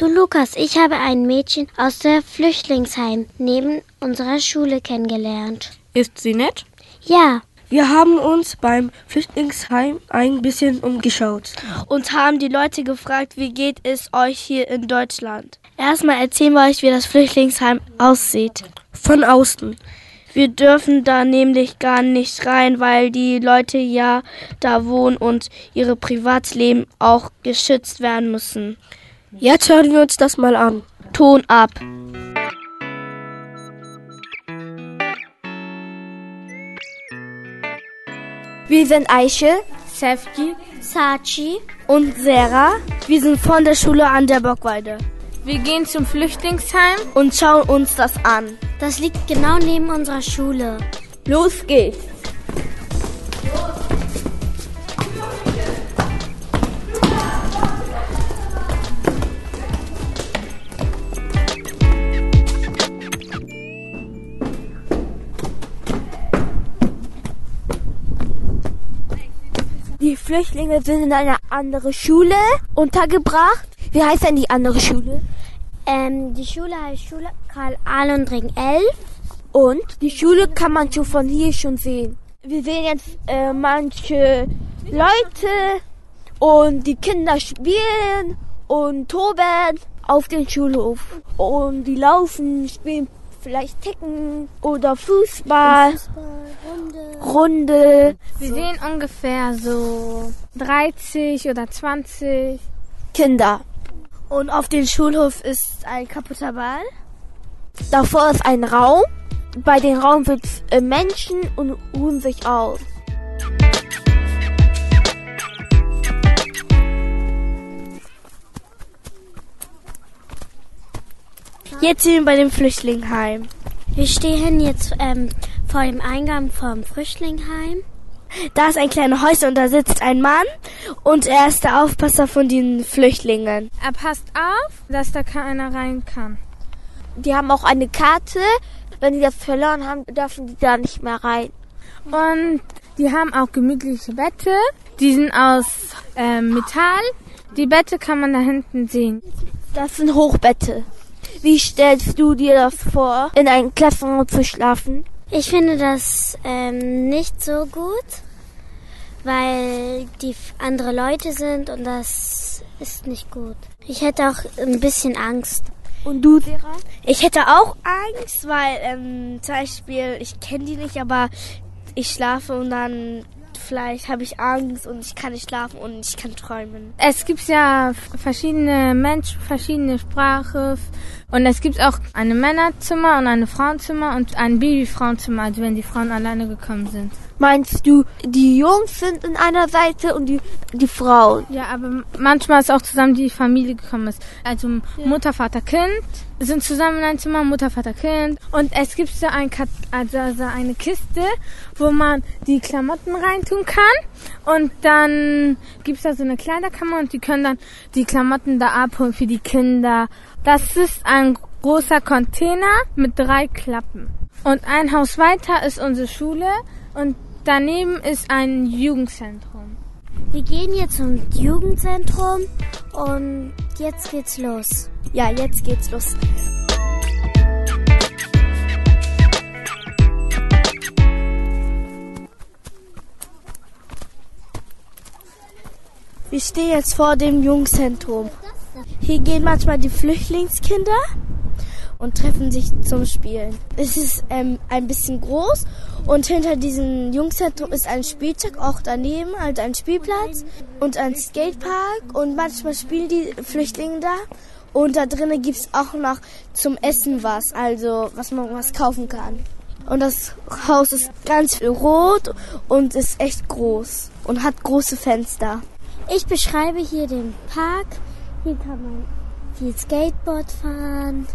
Du Lukas, ich habe ein Mädchen aus der Flüchtlingsheim neben unserer Schule kennengelernt. Ist sie nett? Ja. Wir haben uns beim Flüchtlingsheim ein bisschen umgeschaut. Und haben die Leute gefragt, wie geht es euch hier in Deutschland? Erstmal erzählen wir euch, wie das Flüchtlingsheim aussieht. Von außen. Wir dürfen da nämlich gar nicht rein, weil die Leute ja da wohnen und ihre Privatleben auch geschützt werden müssen. Jetzt hören wir uns das mal an. Ton ab. Wir sind Eichel, Sefki Sachi und Sarah. Wir sind von der Schule an der Bockweide. Wir gehen zum Flüchtlingsheim und schauen uns das an. Das liegt genau neben unserer Schule. Los geht's. Flüchtlinge sind in eine andere Schule untergebracht. Wie heißt denn die andere Schule? Ähm, die Schule heißt Schule Karl Ahlendring 11. Und die Schule kann man schon von hier schon sehen. Wir sehen jetzt äh, manche Leute und die Kinder spielen und toben auf dem Schulhof. Und die laufen, spielen vielleicht Ticken oder Fußball, Fußball Runde. Wir sehen ungefähr so 30 oder 20 Kinder. Und auf dem Schulhof ist ein kaputter Ball. Davor ist ein Raum. Bei dem Raum sitzen äh, Menschen und ruhen sich aus. Jetzt sind wir bei dem Flüchtlingsheim. Wir stehen jetzt ähm, vor dem Eingang vom Flüchtlingsheim. Da ist ein kleines Häuschen und da sitzt ein Mann und er ist der Aufpasser von den Flüchtlingen. Er passt auf, dass da keiner rein kann. Die haben auch eine Karte. Wenn die das verloren haben, dürfen die da nicht mehr rein. Und die haben auch gemütliche Bette. Die sind aus äh, Metall. Die Bette kann man da hinten sehen. Das sind Hochbette. Wie stellst du dir das vor, in einem Klassenraum zu schlafen? Ich finde das ähm, nicht so gut, weil die andere Leute sind und das ist nicht gut. Ich hätte auch ein bisschen Angst. Und du, Sarah? Ich hätte auch Angst, weil ähm, zum Beispiel, ich kenne die nicht, aber ich schlafe und dann vielleicht habe ich Angst und ich kann nicht schlafen und ich kann träumen. Es gibt ja verschiedene Menschen, verschiedene Sprache. Und es gibt auch ein Männerzimmer und ein Frauenzimmer und ein Babyfrauenzimmer, also wenn die Frauen alleine gekommen sind. Meinst du, die Jungs sind in einer Seite und die, die Frauen? Ja, aber manchmal ist auch zusammen die Familie gekommen ist. Also Mutter, Vater, Kind sind zusammen in einem Zimmer, Mutter, Vater, Kind. Und es gibt so ein Kat also also eine Kiste, wo man die Klamotten reintun kann. Und dann gibt's da so eine Kleiderkammer und die können dann die Klamotten da abholen für die Kinder. Das ist ein großer Container mit drei Klappen. Und ein Haus weiter ist unsere Schule und daneben ist ein Jugendzentrum. Wir gehen jetzt zum Jugendzentrum und jetzt geht's los. Ja, jetzt geht's los. Wir stehen jetzt vor dem Jugendzentrum. Hier gehen manchmal die Flüchtlingskinder und treffen sich zum Spielen. Es ist ähm, ein bisschen groß und hinter diesem Jugendzentrum ist ein Spielzeug, auch daneben, also ein Spielplatz und ein Skatepark und manchmal spielen die Flüchtlinge da und da drinnen gibt's auch noch zum Essen was, also was man was kaufen kann. Und das Haus ist ganz rot und ist echt groß und hat große Fenster. Ich beschreibe hier den Park. Hier kann man viel Skateboard fahren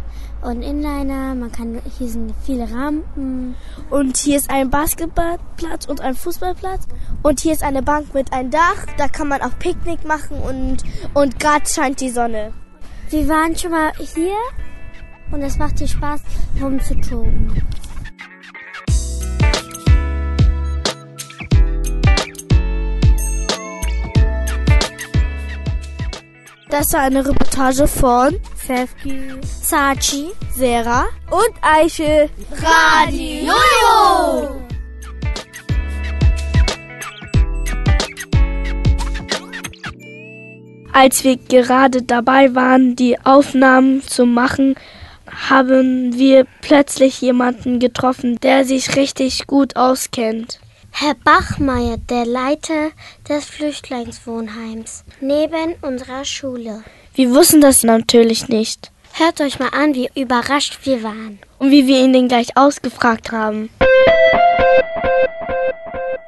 und Inliner. Man kann, hier sind viele Rampen. Und hier ist ein Basketballplatz und ein Fußballplatz. Und hier ist eine Bank mit einem Dach. Da kann man auch Picknick machen und, und gerade scheint die Sonne. Wir waren schon mal hier und es macht hier Spaß, rumzutoben. Das war eine Reportage von Sefki, Sachi. Sarah Und Eiche. Radio Jojo. Als wir gerade dabei waren, die Aufnahmen zu machen, haben wir plötzlich jemanden getroffen, der sich richtig gut auskennt. Herr Bachmeier, der Leiter des Flüchtlingswohnheims, neben unserer Schule. Wir wussten das natürlich nicht. Hört euch mal an, wie überrascht wir waren. Und wie wir ihn denn gleich ausgefragt haben.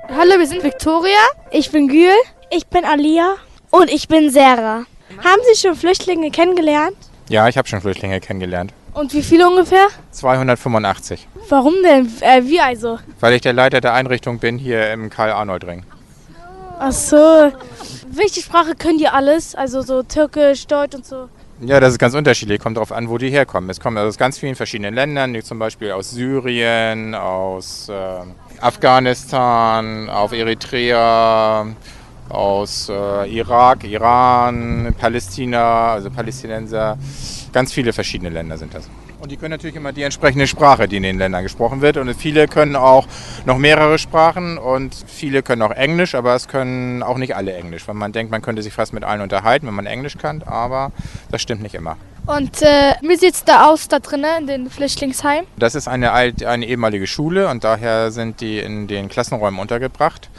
Hallo, wir sind Victoria. Ich bin Gül. Ich bin Alia. Und ich bin Sarah. Haben Sie schon Flüchtlinge kennengelernt? Ja, ich habe schon Flüchtlinge kennengelernt. Und wie viele ungefähr? 285. Warum denn? Äh, wie also? Weil ich der Leiter der Einrichtung bin hier im Karl-Arnold-Ring. Ach so. Welche Sprache können die alles? Also so Türkisch, Deutsch und so. Ja, das ist ganz unterschiedlich. Kommt darauf an, wo die herkommen. Es kommen aus ganz vielen verschiedenen Ländern, wie zum Beispiel aus Syrien, aus äh, Afghanistan, auf Eritrea, aus äh, Irak, Iran, Palästina, also Palästinenser. Ganz viele verschiedene Länder sind das. Und die können natürlich immer die entsprechende Sprache, die in den Ländern gesprochen wird. Und viele können auch noch mehrere Sprachen und viele können auch Englisch, aber es können auch nicht alle Englisch. Weil man denkt, man könnte sich fast mit allen unterhalten, wenn man Englisch kann, aber das stimmt nicht immer. Und äh, wie sieht's da aus da drinnen in den Flüchtlingsheim? Das ist eine, alt, eine ehemalige Schule und daher sind die in den Klassenräumen untergebracht.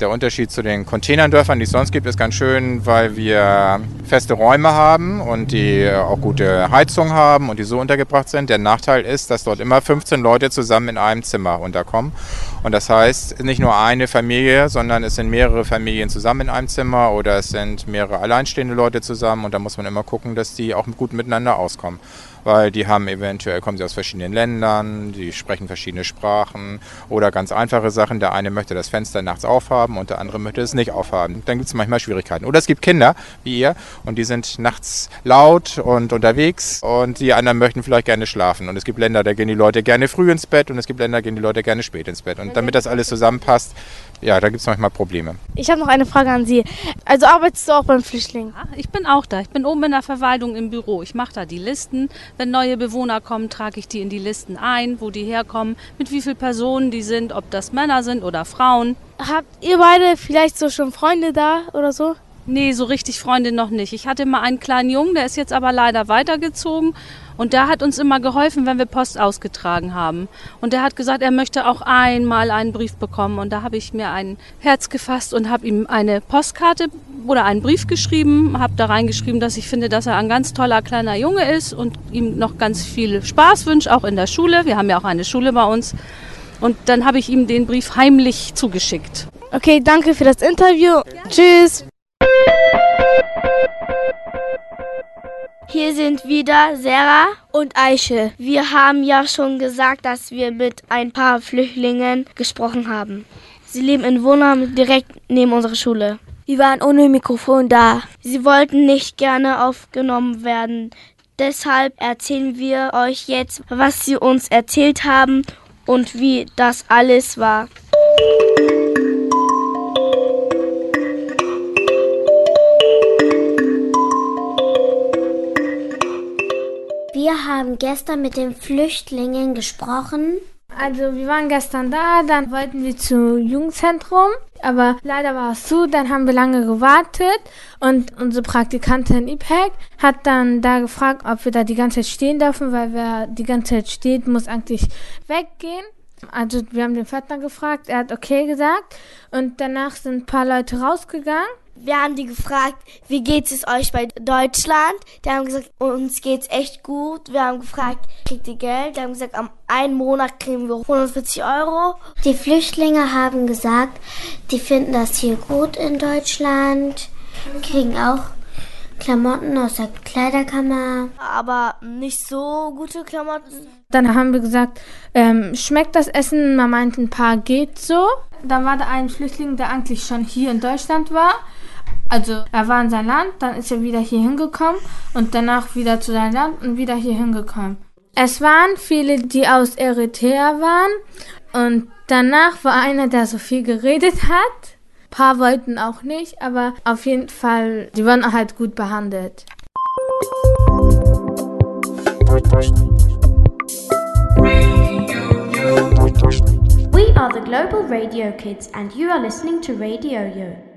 Der Unterschied zu den Containerdörfern, die es sonst gibt, ist ganz schön, weil wir feste Räume haben und die auch gute Heizung haben und die so untergebracht sind. Der Nachteil ist, dass dort immer 15 Leute zusammen in einem Zimmer unterkommen. Und das heißt, nicht nur eine Familie, sondern es sind mehrere Familien zusammen in einem Zimmer oder es sind mehrere alleinstehende Leute zusammen und da muss man immer gucken, dass die auch gut miteinander auskommen weil die haben eventuell, kommen sie aus verschiedenen Ländern, die sprechen verschiedene Sprachen oder ganz einfache Sachen. Der eine möchte das Fenster nachts aufhaben und der andere möchte es nicht aufhaben. Dann gibt es manchmal Schwierigkeiten. Oder es gibt Kinder, wie ihr, und die sind nachts laut und unterwegs und die anderen möchten vielleicht gerne schlafen. Und es gibt Länder, da gehen die Leute gerne früh ins Bett und es gibt Länder, da gehen die Leute gerne spät ins Bett. Und damit das alles zusammenpasst, ja, da gibt es manchmal Probleme. Ich habe noch eine Frage an Sie. Also arbeitest du auch beim Flüchtling? Ja, ich bin auch da. Ich bin oben in der Verwaltung im Büro. Ich mache da die Listen. Wenn neue Bewohner kommen, trage ich die in die Listen ein, wo die herkommen, mit wie vielen Personen die sind, ob das Männer sind oder Frauen. Habt ihr beide vielleicht so schon Freunde da oder so? Nee, so richtig Freunde noch nicht. Ich hatte mal einen kleinen Jungen, der ist jetzt aber leider weitergezogen. Und der hat uns immer geholfen, wenn wir Post ausgetragen haben. Und der hat gesagt, er möchte auch einmal einen Brief bekommen. Und da habe ich mir ein Herz gefasst und habe ihm eine Postkarte oder einen Brief geschrieben, habe da reingeschrieben, dass ich finde, dass er ein ganz toller kleiner Junge ist und ihm noch ganz viel Spaß wünsche, auch in der Schule. Wir haben ja auch eine Schule bei uns. Und dann habe ich ihm den Brief heimlich zugeschickt. Okay, danke für das Interview. Tschüss. Hier sind wieder Sarah. Und Eiche. Wir haben ja schon gesagt, dass wir mit ein paar Flüchtlingen gesprochen haben. Sie leben in Wohnheim direkt neben unserer Schule. Wir waren ohne Mikrofon da. Sie wollten nicht gerne aufgenommen werden. Deshalb erzählen wir euch jetzt, was sie uns erzählt haben und wie das alles war. Wir haben gestern mit den Flüchtlingen gesprochen. Also wir waren gestern da, dann wollten wir zum Jugendzentrum, aber leider war es zu, dann haben wir lange gewartet und unsere Praktikantin IPEC hat dann da gefragt, ob wir da die ganze Zeit stehen dürfen, weil wer die ganze Zeit steht, muss eigentlich weggehen. Also wir haben den Pförtner gefragt, er hat okay gesagt und danach sind ein paar Leute rausgegangen. Wir haben die gefragt, wie geht es euch bei Deutschland? Die haben gesagt, uns geht's echt gut. Wir haben gefragt, kriegt ihr Geld? Die haben gesagt, am einen Monat kriegen wir 140 Euro. Die Flüchtlinge haben gesagt, die finden das hier gut in Deutschland, kriegen auch Klamotten aus der Kleiderkammer. Aber nicht so gute Klamotten. Dann haben wir gesagt, ähm, schmeckt das Essen? Man meint, ein paar geht so. Dann war da ein Flüchtling, der eigentlich schon hier in Deutschland war. Also er war in sein Land, dann ist er wieder hier hingekommen und danach wieder zu seinem Land und wieder hier hingekommen. Es waren viele, die aus Eritrea waren und danach war einer, der so viel geredet hat. Ein paar wollten auch nicht, aber auf jeden Fall, die wurden halt gut behandelt. We are the Global Radio Kids and you are listening to Radio Yo.